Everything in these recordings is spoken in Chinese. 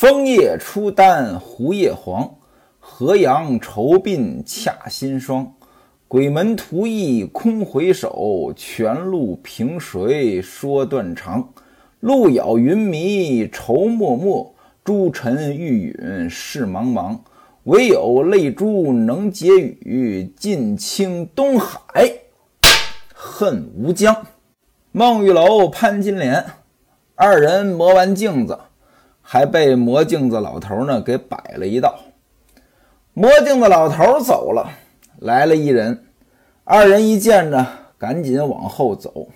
枫叶初丹胡叶黄，河阳愁鬓恰新霜。鬼门图意空回首，泉路凭谁说断肠。路杳云迷愁漠漠，诸尘欲陨事茫茫。唯有泪珠能解语，尽倾东海恨无疆。孟玉楼、潘金莲二人磨完镜子，还被磨镜子老头呢给摆了一道。磨镜子老头走了。来了一人，二人一见呢，赶紧往后走。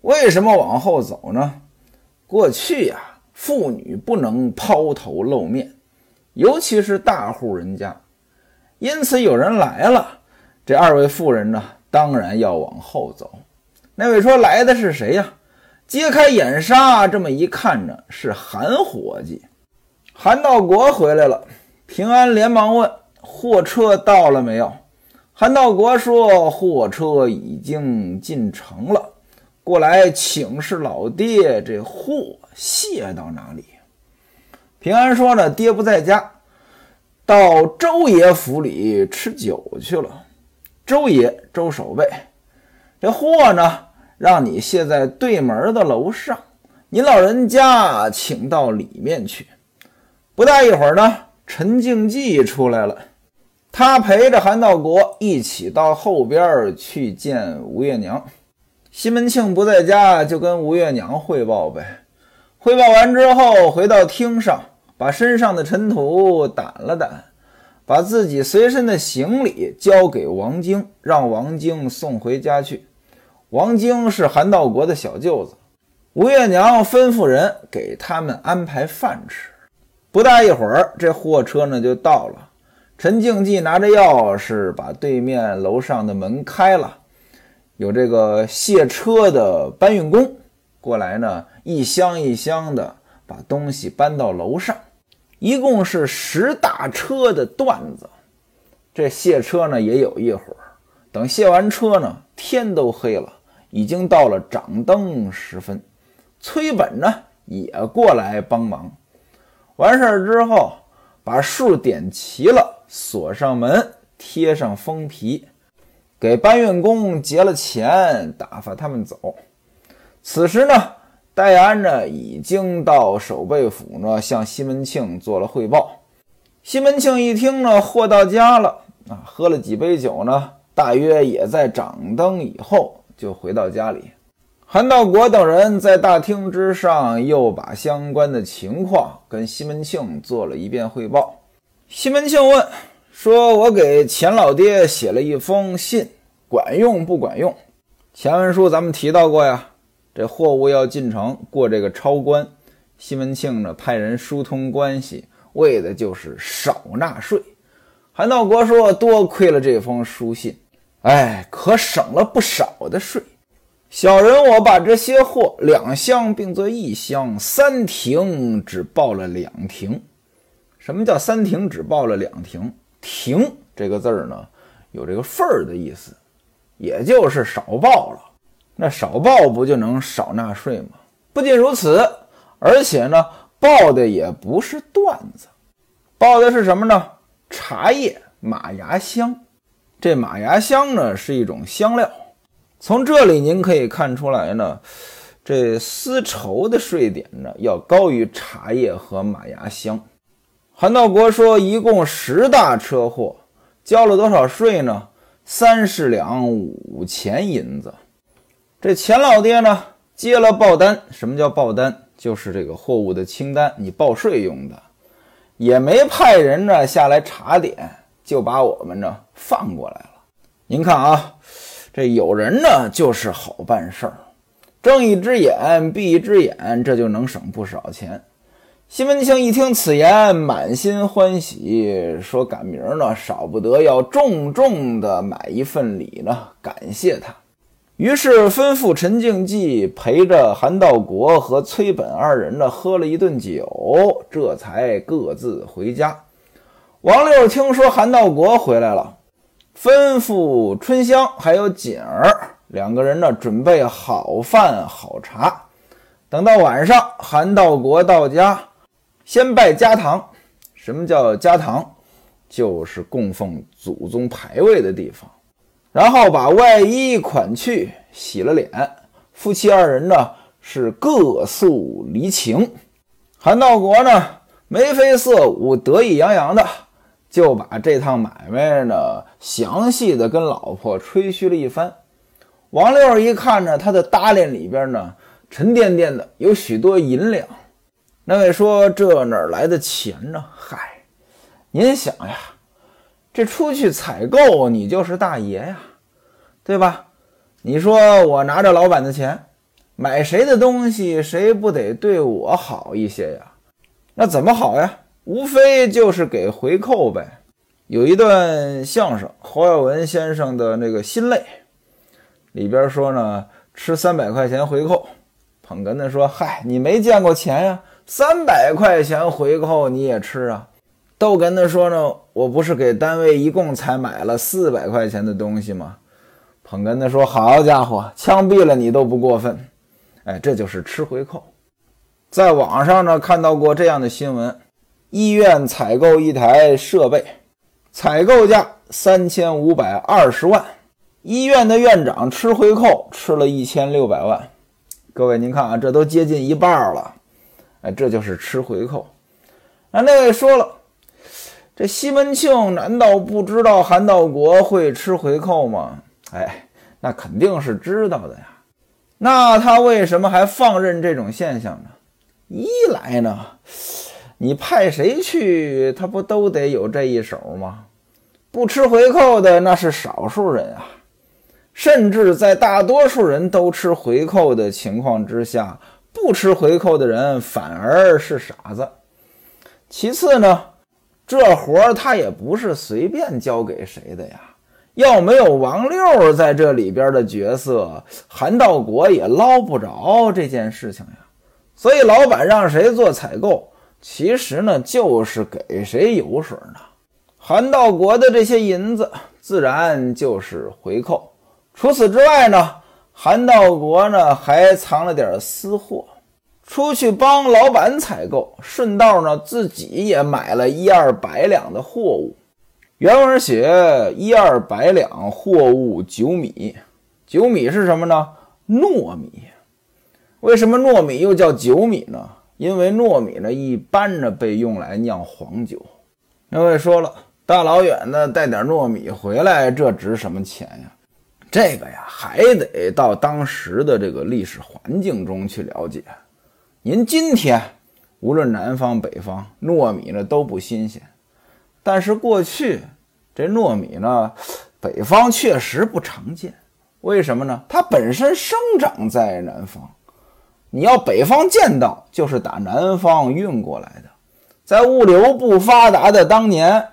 为什么往后走呢？过去呀，妇女不能抛头露面，尤其是大户人家。因此有人来了，这二位妇人呢，当然要往后走。那位说来的是谁呀？揭开眼纱，这么一看呢，是韩伙计。韩道国回来了，平安连忙问。货车到了没有？韩道国说：“货车已经进城了，过来请示老爹，这货卸到哪里？”平安说：“呢，爹不在家，到周爷府里吃酒去了。周爷，周守备，这货呢，让你卸在对门的楼上，您老人家请到里面去。”不大一会儿呢，陈静济出来了。他陪着韩道国一起到后边去见吴月娘。西门庆不在家，就跟吴月娘汇报呗。汇报完之后，回到厅上，把身上的尘土掸了掸，把自己随身的行李交给王晶，让王晶送回家去。王晶是韩道国的小舅子。吴月娘吩咐人给他们安排饭吃。不大一会儿，这货车呢就到了。陈静济拿着钥匙把对面楼上的门开了，有这个卸车的搬运工过来呢，一箱一箱的把东西搬到楼上，一共是十大车的段子。这卸车呢也有一会儿，等卸完车呢，天都黑了，已经到了掌灯时分。崔本呢也过来帮忙，完事儿之后把数点齐了。锁上门，贴上封皮，给搬运工结了钱，打发他们走。此时呢，戴安呢已经到守备府呢，向西门庆做了汇报。西门庆一听呢，货到家了啊，喝了几杯酒呢，大约也在掌灯以后就回到家里。韩道国等人在大厅之上又把相关的情况跟西门庆做了一遍汇报。西门庆问说：“我给钱老爹写了一封信，管用不管用？”前文书咱们提到过呀，这货物要进城过这个超关，西门庆呢派人疏通关系，为的就是少纳税。韩道国说：“多亏了这封书信，哎，可省了不少的税。小人我把这些货两箱并作一箱，三亭只报了两亭。”什么叫三停只报了两停？停这个字儿呢，有这个份儿的意思，也就是少报了。那少报不就能少纳税吗？不仅如此，而且呢，报的也不是段子，报的是什么呢？茶叶马牙香。这马牙香呢是一种香料。从这里您可以看出来呢，这丝绸的税点呢要高于茶叶和马牙香。韩道国说：“一共十大车祸，交了多少税呢？三十两五钱银子。这钱老爹呢，接了报单。什么叫报单？就是这个货物的清单，你报税用的。也没派人呢下来查点，就把我们呢放过来了。您看啊，这有人呢就是好办事儿，睁一只眼闭一只眼，这就能省不少钱。”西门庆一听此言，满心欢喜，说：“赶明呢，少不得要重重的买一份礼呢，感谢他。”于是吩咐陈静济陪着韩道国和崔本二人呢，喝了一顿酒，这才各自回家。王六听说韩道国回来了，吩咐春香还有锦儿两个人呢，准备好饭好茶。等到晚上，韩道国到家。先拜家堂。什么叫家堂？就是供奉祖宗牌位的地方。然后把外衣款去，洗了脸，夫妻二人呢是各诉离情。韩道国呢眉飞色舞，得意洋洋的，就把这趟买卖呢详细的跟老婆吹嘘了一番。王六一看呢，他的搭链里边呢沉甸甸的有许多银两。那位说：“这哪来的钱呢？”嗨，您想呀。这出去采购，你就是大爷呀，对吧？你说我拿着老板的钱买谁的东西，谁不得对我好一些呀？那怎么好呀？无非就是给回扣呗。有一段相声，侯耀文先生的那个《心累》里边说呢，吃三百块钱回扣。捧哏的说：“嗨，你没见过钱呀，三百块钱回扣你也吃啊？”逗哏的说呢，我不是给单位一共才买了四百块钱的东西吗？捧哏的说，好家伙，枪毙了你都不过分。哎，这就是吃回扣。在网上呢看到过这样的新闻：医院采购一台设备，采购价三千五百二十万，医院的院长吃回扣吃了一千六百万。各位您看啊，这都接近一半了。哎，这就是吃回扣。那那位说了。这西门庆难道不知道韩道国会吃回扣吗？哎，那肯定是知道的呀。那他为什么还放任这种现象呢？一来呢，你派谁去，他不都得有这一手吗？不吃回扣的那是少数人啊，甚至在大多数人都吃回扣的情况之下，不吃回扣的人反而是傻子。其次呢？这活儿他也不是随便交给谁的呀，要没有王六在这里边的角色，韩道国也捞不着这件事情呀。所以老板让谁做采购，其实呢就是给谁油水呢。韩道国的这些银子自然就是回扣。除此之外呢，韩道国呢还藏了点私货。出去帮老板采购，顺道呢自己也买了一二百两的货物。原文写一二百两货物九米，九米是什么呢？糯米。为什么糯米又叫九米呢？因为糯米呢一般呢被用来酿黄酒。那位说了，大老远的带点糯米回来，这值什么钱呀？这个呀还得到当时的这个历史环境中去了解。您今天无论南方北方，糯米呢都不新鲜。但是过去这糯米呢，北方确实不常见。为什么呢？它本身生长在南方，你要北方见到，就是打南方运过来的。在物流不发达的当年，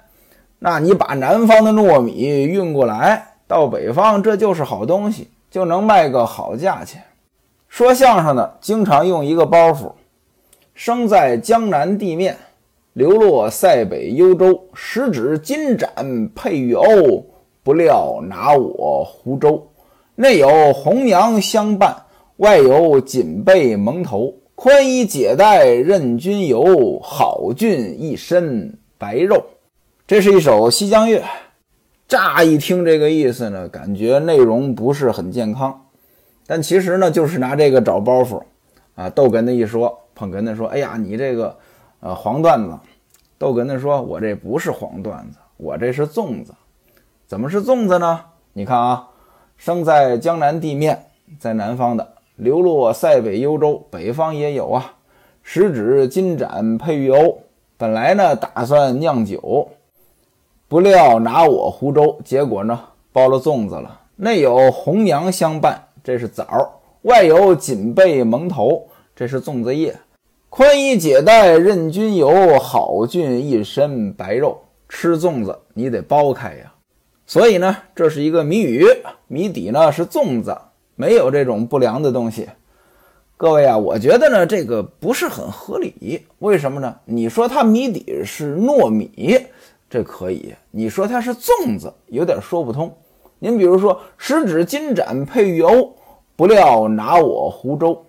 那你把南方的糯米运过来到北方，这就是好东西，就能卖个好价钱。说相声的经常用一个包袱：生在江南地面，流落塞北幽州，十指金盏配玉瓯，不料拿我湖州。内有红娘相伴，外有锦被蒙头。宽衣解带任君游，好俊一身白肉。这是一首西江月。乍一听这个意思呢，感觉内容不是很健康。但其实呢，就是拿这个找包袱，啊，逗哏的一说，捧哏的说：“哎呀，你这个，呃，黄段子。”逗哏的说：“我这不是黄段子，我这是粽子。怎么是粽子呢？你看啊，生在江南地面，在南方的，流落塞北幽州，北方也有啊。十指金盏配玉瓯，本来呢打算酿酒，不料拿我湖州，结果呢包了粽子了。内有红娘相伴。”这是枣，外有锦被蒙头，这是粽子叶。宽衣解带任君游，好俊一身白肉。吃粽子你得剥开呀，所以呢，这是一个谜语，谜底呢是粽子，没有这种不良的东西。各位啊，我觉得呢这个不是很合理，为什么呢？你说它谜底是糯米，这可以；你说它是粽子，有点说不通。您比如说，十指金盏配玉瓯，不料拿我湖州。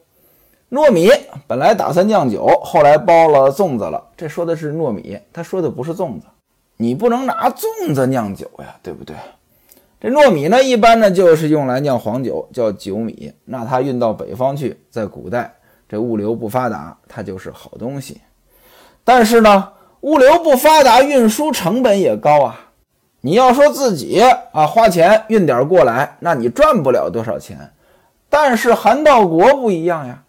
糯米本来打算酿酒，后来包了粽子了。这说的是糯米，他说的不是粽子。你不能拿粽子酿酒呀，对不对？这糯米呢，一般呢就是用来酿黄酒，叫酒米。那它运到北方去，在古代这物流不发达，它就是好东西。但是呢，物流不发达，运输成本也高啊。你要说自己啊花钱运点过来，那你赚不了多少钱。但是韩道国不一样呀，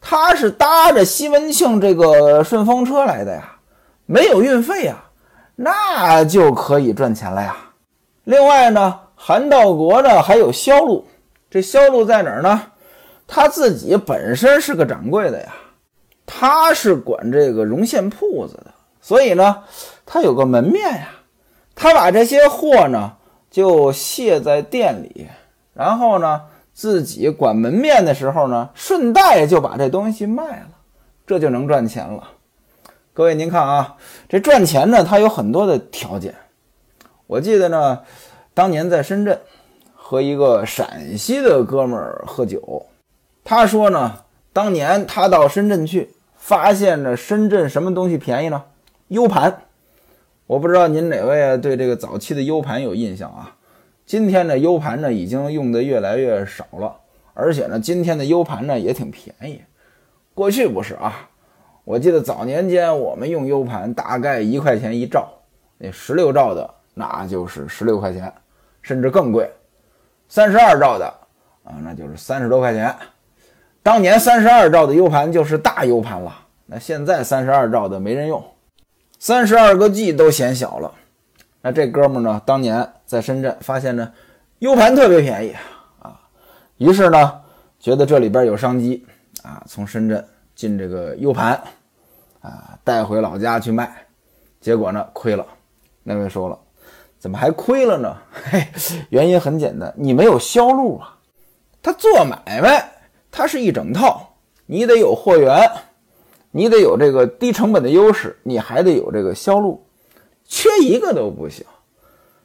他是搭着西门庆这个顺风车来的呀，没有运费呀。那就可以赚钱了呀。另外呢，韩道国呢还有销路，这销路在哪儿呢？他自己本身是个掌柜的呀，他是管这个绒线铺子的，所以呢，他有个门面呀。他把这些货呢就卸在店里，然后呢自己管门面的时候呢，顺带就把这东西卖了，这就能赚钱了。各位，您看啊，这赚钱呢，它有很多的条件。我记得呢，当年在深圳和一个陕西的哥们儿喝酒，他说呢，当年他到深圳去，发现了深圳什么东西便宜呢？U 盘。我不知道您哪位对这个早期的 U 盘有印象啊？今天的 U 盘呢，已经用的越来越少了，而且呢，今天的 U 盘呢也挺便宜。过去不是啊。我记得早年间我们用 U 盘大概一块钱一兆，那十六兆的那就是十六块钱，甚至更贵。三十二兆的啊，那就是三十多块钱。当年三十二兆的 U 盘就是大 U 盘了，那现在三十二兆的没人用，三十二个 G 都嫌小了。那这哥们呢，当年在深圳发现呢 U 盘特别便宜啊，于是呢觉得这里边有商机啊，从深圳。进这个 U 盘，啊，带回老家去卖，结果呢亏了。那位说了，怎么还亏了呢？嘿，原因很简单，你没有销路啊。他做买卖，他是一整套，你得有货源，你得有这个低成本的优势，你还得有这个销路，缺一个都不行。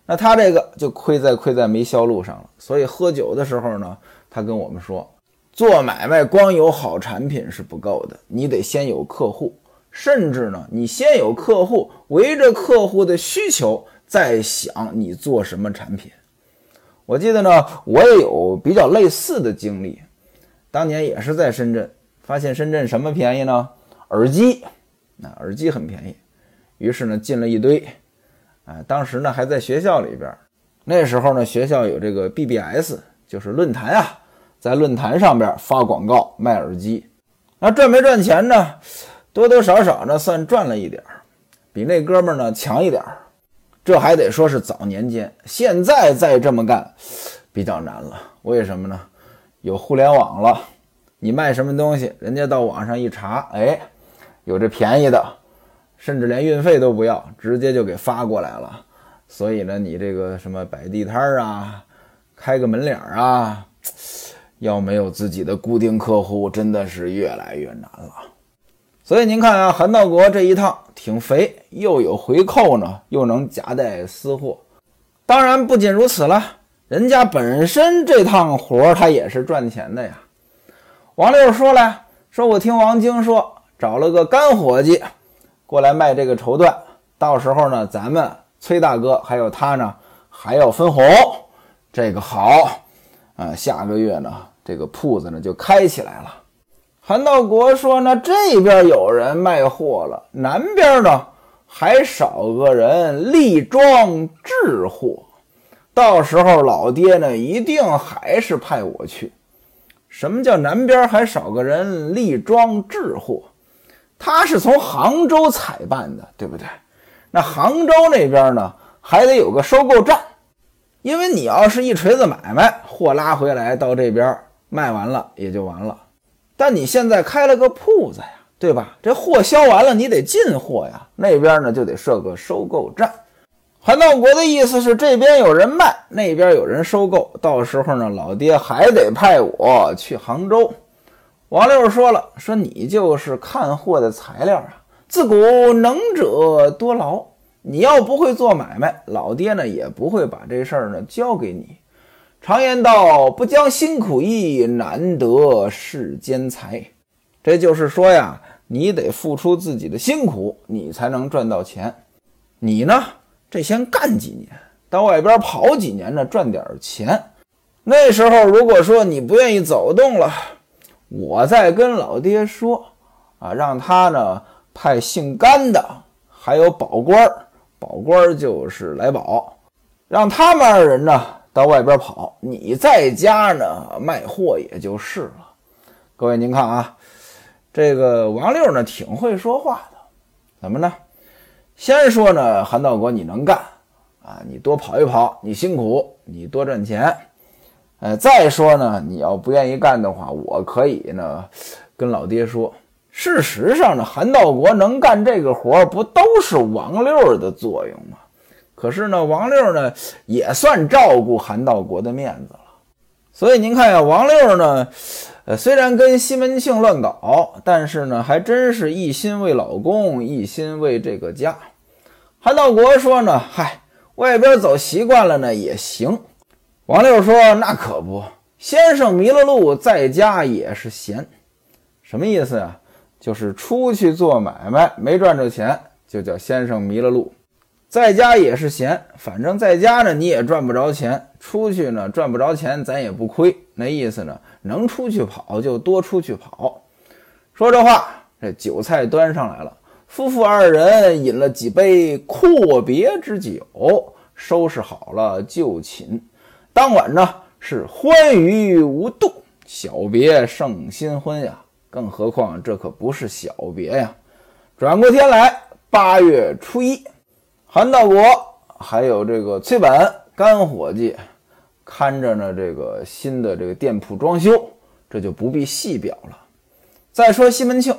那他这个就亏在亏在没销路上了。所以喝酒的时候呢，他跟我们说。做买卖光有好产品是不够的，你得先有客户，甚至呢，你先有客户，围着客户的需求在想你做什么产品。我记得呢，我也有比较类似的经历，当年也是在深圳，发现深圳什么便宜呢？耳机，那耳机很便宜，于是呢进了一堆，啊，当时呢还在学校里边，那时候呢学校有这个 BBS，就是论坛啊。在论坛上边发广告卖耳机，那赚没赚钱呢？多多少少呢算赚了一点儿，比那哥们儿呢强一点儿。这还得说是早年间，现在再这么干比较难了。为什么呢？有互联网了，你卖什么东西，人家到网上一查，哎，有这便宜的，甚至连运费都不要，直接就给发过来了。所以呢，你这个什么摆地摊儿啊，开个门脸儿啊。要没有自己的固定客户，真的是越来越难了。所以您看啊，韩道国这一趟挺肥，又有回扣呢，又能夹带私货。当然不仅如此了，人家本身这趟活他也是赚钱的呀。王六说了，说我听王晶说，找了个干伙计过来卖这个绸缎，到时候呢，咱们崔大哥还有他呢，还要分红，这个好。啊，下个月呢，这个铺子呢就开起来了。韩道国说呢，这边有人卖货了，南边呢还少个人立庄置货。到时候老爹呢一定还是派我去。什么叫南边还少个人立庄置货？他是从杭州采办的，对不对？那杭州那边呢还得有个收购站。因为你要是一锤子买卖，货拉回来到这边卖完了也就完了。但你现在开了个铺子呀，对吧？这货销完了，你得进货呀，那边呢就得设个收购站。韩道国的意思是，这边有人卖，那边有人收购，到时候呢，老爹还得派我去杭州。王六说了，说你就是看货的材料啊，自古能者多劳。你要不会做买卖，老爹呢也不会把这事儿呢交给你。常言道，不将辛苦易，难得世间财。这就是说呀，你得付出自己的辛苦，你才能赚到钱。你呢，这先干几年，到外边跑几年呢，赚点钱。那时候如果说你不愿意走动了，我再跟老爹说啊，让他呢派姓甘的，还有保官，保官就是来保，让他们二人呢到外边跑，你在家呢卖货也就是了。各位您看啊，这个王六呢挺会说话的，怎么呢？先说呢，韩道国你能干啊，你多跑一跑，你辛苦，你多赚钱。呃，再说呢，你要不愿意干的话，我可以呢跟老爹说。事实上呢，韩道国能干这个活，不都是王六的作用吗？可是呢，王六呢也算照顾韩道国的面子了。所以您看呀，王六呢，呃，虽然跟西门庆乱搞，但是呢，还真是一心为老公，一心为这个家。韩道国说呢：“嗨，外边走习惯了呢，也行。”王六说：“那可不，先生迷了路，在家也是闲。什么意思呀？就是出去做买卖没赚着钱，就叫先生迷了路。”在家也是闲，反正在家呢，你也赚不着钱；出去呢，赚不着钱，咱也不亏。那意思呢，能出去跑就多出去跑。说这话，这酒菜端上来了，夫妇二人饮了几杯阔别之酒，收拾好了就寝。当晚呢，是欢愉无度，小别胜新婚呀。更何况这可不是小别呀。转过天来，八月初一。韩道国还有这个崔本干伙计看着呢，这个新的这个店铺装修，这就不必细表了。再说西门庆，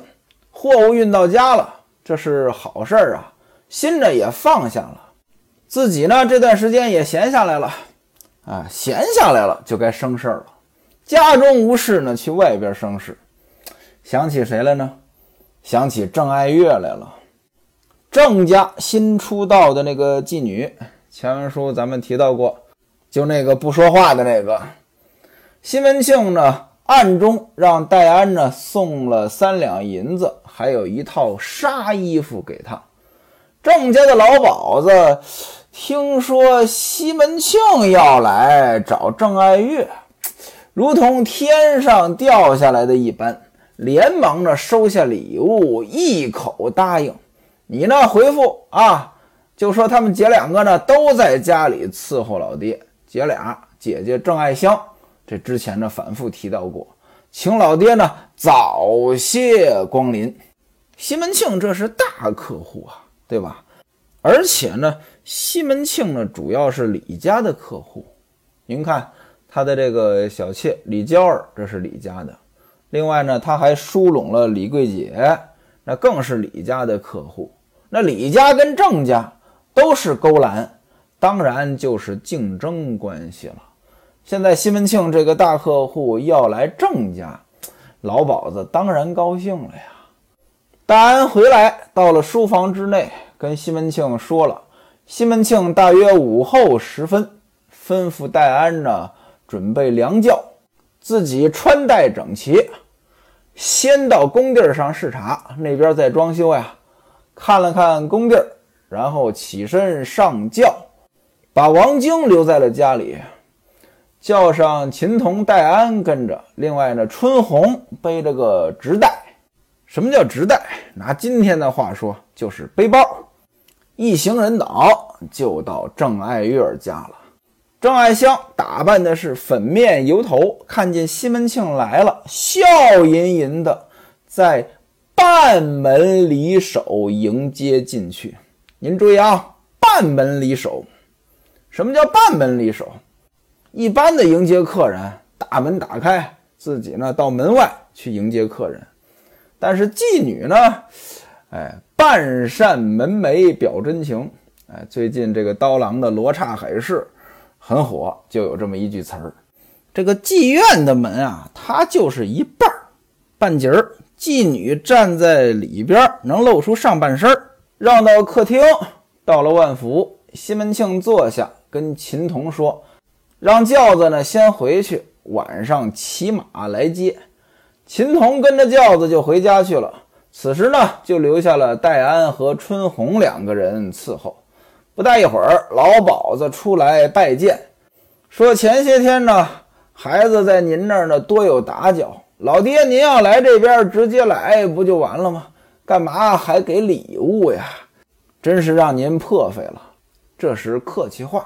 货物运到家了，这是好事儿啊，心呢也放下了，自己呢这段时间也闲下来了，啊，闲下来了就该生事儿了。家中无事呢，去外边生事，想起谁来呢？想起郑爱月来了。郑家新出道的那个妓女，前文书咱们提到过，就那个不说话的那个。西门庆呢，暗中让戴安呢送了三两银子，还有一套纱衣服给他。郑家的老鸨子听说西门庆要来找郑爱月，如同天上掉下来的一般，连忙的收下礼物，一口答应。你呢？回复啊，就说他们姐两个呢都在家里伺候老爹。姐俩，姐姐郑爱香，这之前呢反复提到过，请老爹呢早些光临。西门庆这是大客户啊，对吧？而且呢，西门庆呢主要是李家的客户。您看他的这个小妾李娇儿，这是李家的。另外呢，他还疏拢了李桂姐，那更是李家的客户。那李家跟郑家都是勾栏，当然就是竞争关系了。现在西门庆这个大客户要来郑家，老鸨子当然高兴了呀。戴安回来到了书房之内，跟西门庆说了。西门庆大约午后时分，吩咐戴安呢准备凉轿，自己穿戴整齐，先到工地上视察，那边在装修呀。看了看工地儿，然后起身上轿，把王晶留在了家里，叫上秦童、戴安跟着。另外呢，春红背着个直袋。什么叫直袋？拿今天的话说，就是背包。一行人倒就到郑爱月家了。郑爱香打扮的是粉面油头，看见西门庆来了，笑吟吟的在。半门离手迎接进去，您注意啊，半门离手，什么叫半门离手？一般的迎接客人，大门打开，自己呢到门外去迎接客人。但是妓女呢，哎，半扇门楣表真情。哎，最近这个刀郎的《罗刹海市》很火，就有这么一句词儿：这个妓院的门啊，它就是一半儿，半截儿。妓女站在里边，能露出上半身让到客厅，到了万福，西门庆坐下，跟秦童说：“让轿子呢先回去，晚上骑马来接。”秦童跟着轿子就回家去了。此时呢，就留下了戴安和春红两个人伺候。不大一会儿，老鸨子出来拜见，说前些天呢，孩子在您那儿呢多有打搅。老爹，您要来这边，直接来不就完了吗？干嘛还给礼物呀？真是让您破费了。这是客气话。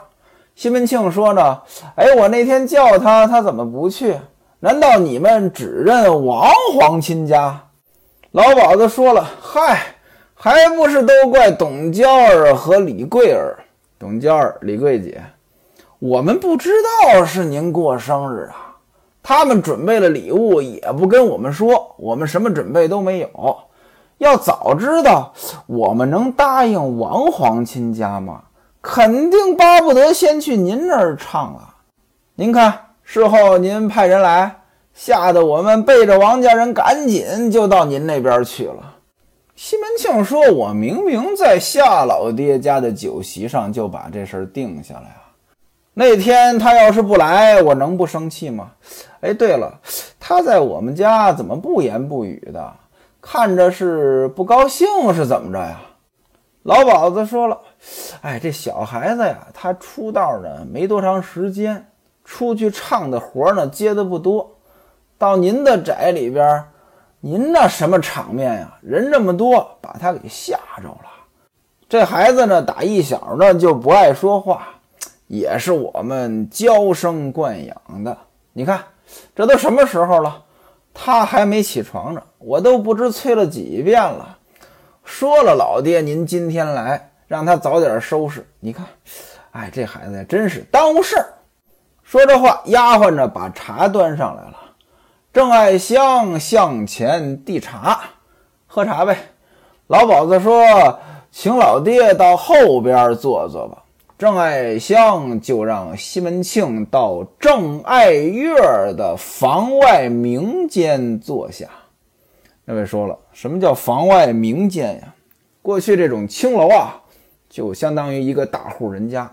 西门庆说呢：“哎，我那天叫他，他怎么不去？难道你们只认王皇亲家？”老鸨子说了：“嗨，还不是都怪董娇儿和李桂儿。董娇儿、李桂姐，我们不知道是您过生日啊。他们准备了礼物，也不跟我们说，我们什么准备都没有。要早知道，我们能答应王皇亲家吗？”肯定巴不得先去您那儿唱啊！您看，事后您派人来，吓得我们背着王家人赶紧就到您那边去了。西门庆说：“我明明在夏老爹家的酒席上就把这事儿定下来了！那天他要是不来，我能不生气吗？哎，对了，他在我们家怎么不言不语的？看着是不高兴是怎么着呀？”老鸨子说了。哎，这小孩子呀，他出道呢没多长时间，出去唱的活呢接的不多。到您的宅里边，您那什么场面呀？人这么多，把他给吓着了。这孩子呢，打一小呢就不爱说话，也是我们娇生惯养的。你看，这都什么时候了，他还没起床呢，我都不知催了几遍了。说了，老爹，您今天来。让他早点收拾。你看，哎，这孩子，真是耽误事儿。说这话，丫鬟着把茶端上来了。郑爱香向前递茶，喝茶呗。老鸨子说：“请老爹到后边坐坐吧。”郑爱香就让西门庆到郑爱月的房外明间坐下。那位说了，什么叫房外明间呀？过去这种青楼啊。就相当于一个大户人家，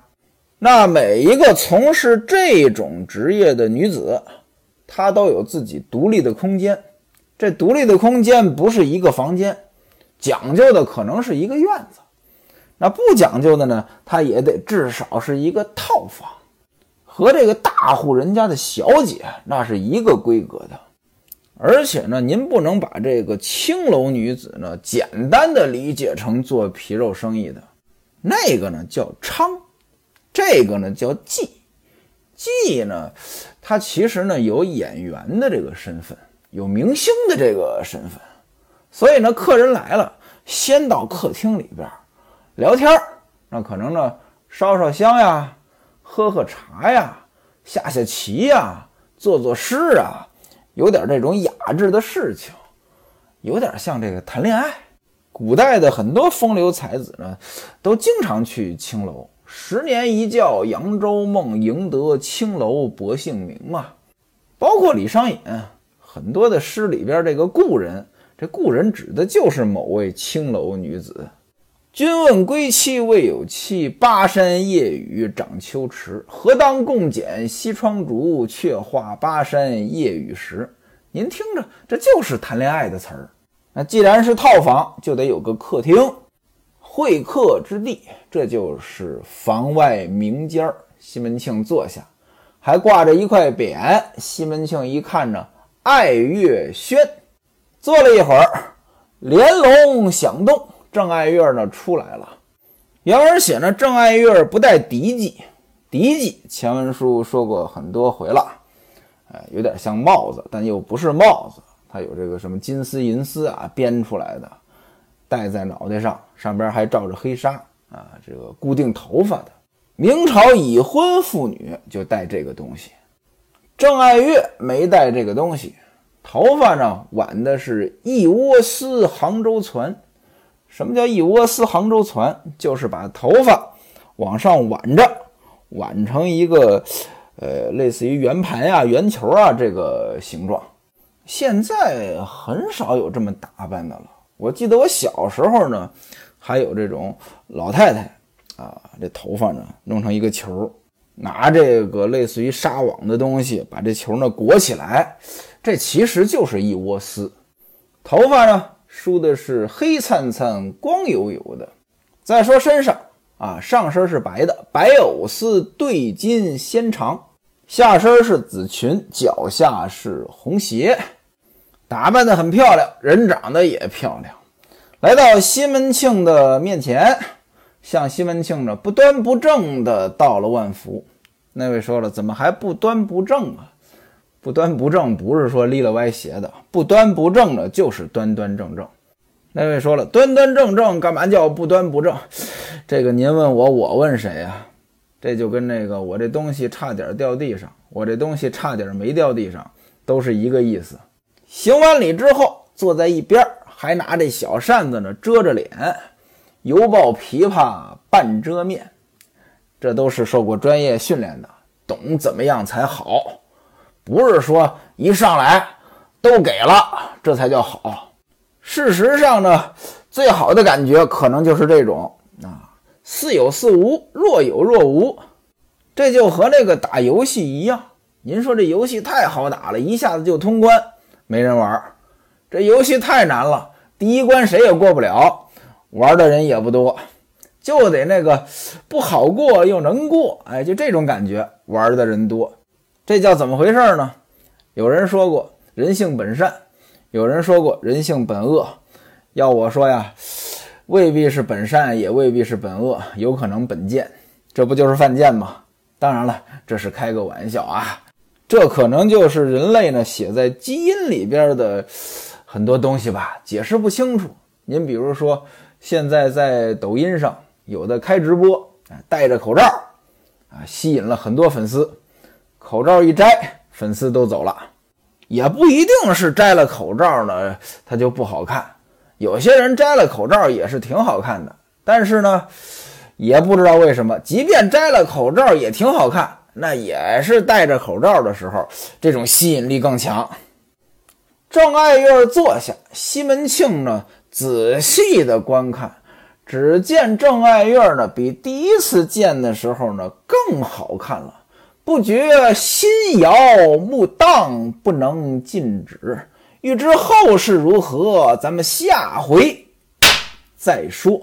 那每一个从事这种职业的女子，她都有自己独立的空间。这独立的空间不是一个房间，讲究的可能是一个院子。那不讲究的呢，它也得至少是一个套房，和这个大户人家的小姐那是一个规格的。而且呢，您不能把这个青楼女子呢，简单的理解成做皮肉生意的。那个呢叫娼，这个呢叫妓。妓呢，他其实呢有演员的这个身份，有明星的这个身份。所以呢，客人来了，先到客厅里边聊天儿那可能呢烧烧香呀，喝喝茶呀，下下棋呀，作作诗啊，有点这种雅致的事情，有点像这个谈恋爱。古代的很多风流才子呢，都经常去青楼。十年一觉扬州梦，赢得青楼薄幸名嘛。包括李商隐很多的诗里边，这个故人，这故人指的就是某位青楼女子。君问归期未有期，巴山夜雨涨秋池。何当共剪西窗烛，却话巴山夜雨时。您听着，这就是谈恋爱的词儿。那既然是套房，就得有个客厅，会客之地，这就是房外明间儿。西门庆坐下，还挂着一块匾。西门庆一看呢，爱月轩。坐了一会儿，连笼响动，郑爱月呢出来了。原文写呢，郑爱月不带嫡妓，嫡妓前文书说过很多回了，哎，有点像帽子，但又不是帽子。它有这个什么金丝银丝啊，编出来的，戴在脑袋上，上边还罩着黑纱啊，这个固定头发的。明朝已婚妇女就戴这个东西，郑爱月没戴这个东西，头发呢挽的是一窝丝杭州船。什么叫一窝丝杭州攒？就是把头发往上挽着，挽成一个呃类似于圆盘呀、圆球啊这个形状。现在很少有这么打扮的了。我记得我小时候呢，还有这种老太太啊，这头发呢弄成一个球，拿这个类似于纱网的东西把这球呢裹起来，这其实就是一窝丝。头发呢梳的是黑灿灿、光油油的。再说身上啊，上身是白的，白藕丝对襟纤长，下身是紫裙，脚下是红鞋，打扮的很漂亮，人长得也漂亮。来到西门庆的面前，向西门庆呢不端不正的道了万福。那位说了，怎么还不端不正啊？不端不正不是说立了歪斜的，不端不正的就是端端正正。那位说了，端端正正干嘛叫不端不正？这个您问我，我问谁呀？这就跟那个我这东西差点掉地上，我这东西差点没掉地上，都是一个意思。行完礼之后，坐在一边，还拿这小扇子呢遮着脸，犹抱琵琶半遮面。这都是受过专业训练的，懂怎么样才好，不是说一上来都给了这才叫好。事实上呢，最好的感觉可能就是这种啊，似有似无，若有若无。这就和那个打游戏一样，您说这游戏太好打了，一下子就通关，没人玩；这游戏太难了，第一关谁也过不了，玩的人也不多。就得那个不好过又能过，哎，就这种感觉，玩的人多，这叫怎么回事呢？有人说过人性本善，有人说过人性本恶。要我说呀，未必是本善，也未必是本恶，有可能本贱，这不就是犯贱吗？当然了，这是开个玩笑啊，这可能就是人类呢写在基因里边的很多东西吧，解释不清楚。您比如说，现在在抖音上。有的开直播，戴着口罩啊，吸引了很多粉丝。口罩一摘，粉丝都走了。也不一定是摘了口罩呢，他就不好看。有些人摘了口罩也是挺好看的。但是呢，也不知道为什么，即便摘了口罩也挺好看，那也是戴着口罩的时候，这种吸引力更强。郑爱月坐下，西门庆呢，仔细的观看。只见郑爱月呢，比第一次见的时候呢更好看了，不觉心摇目荡，不能禁止。欲知后事如何，咱们下回再说。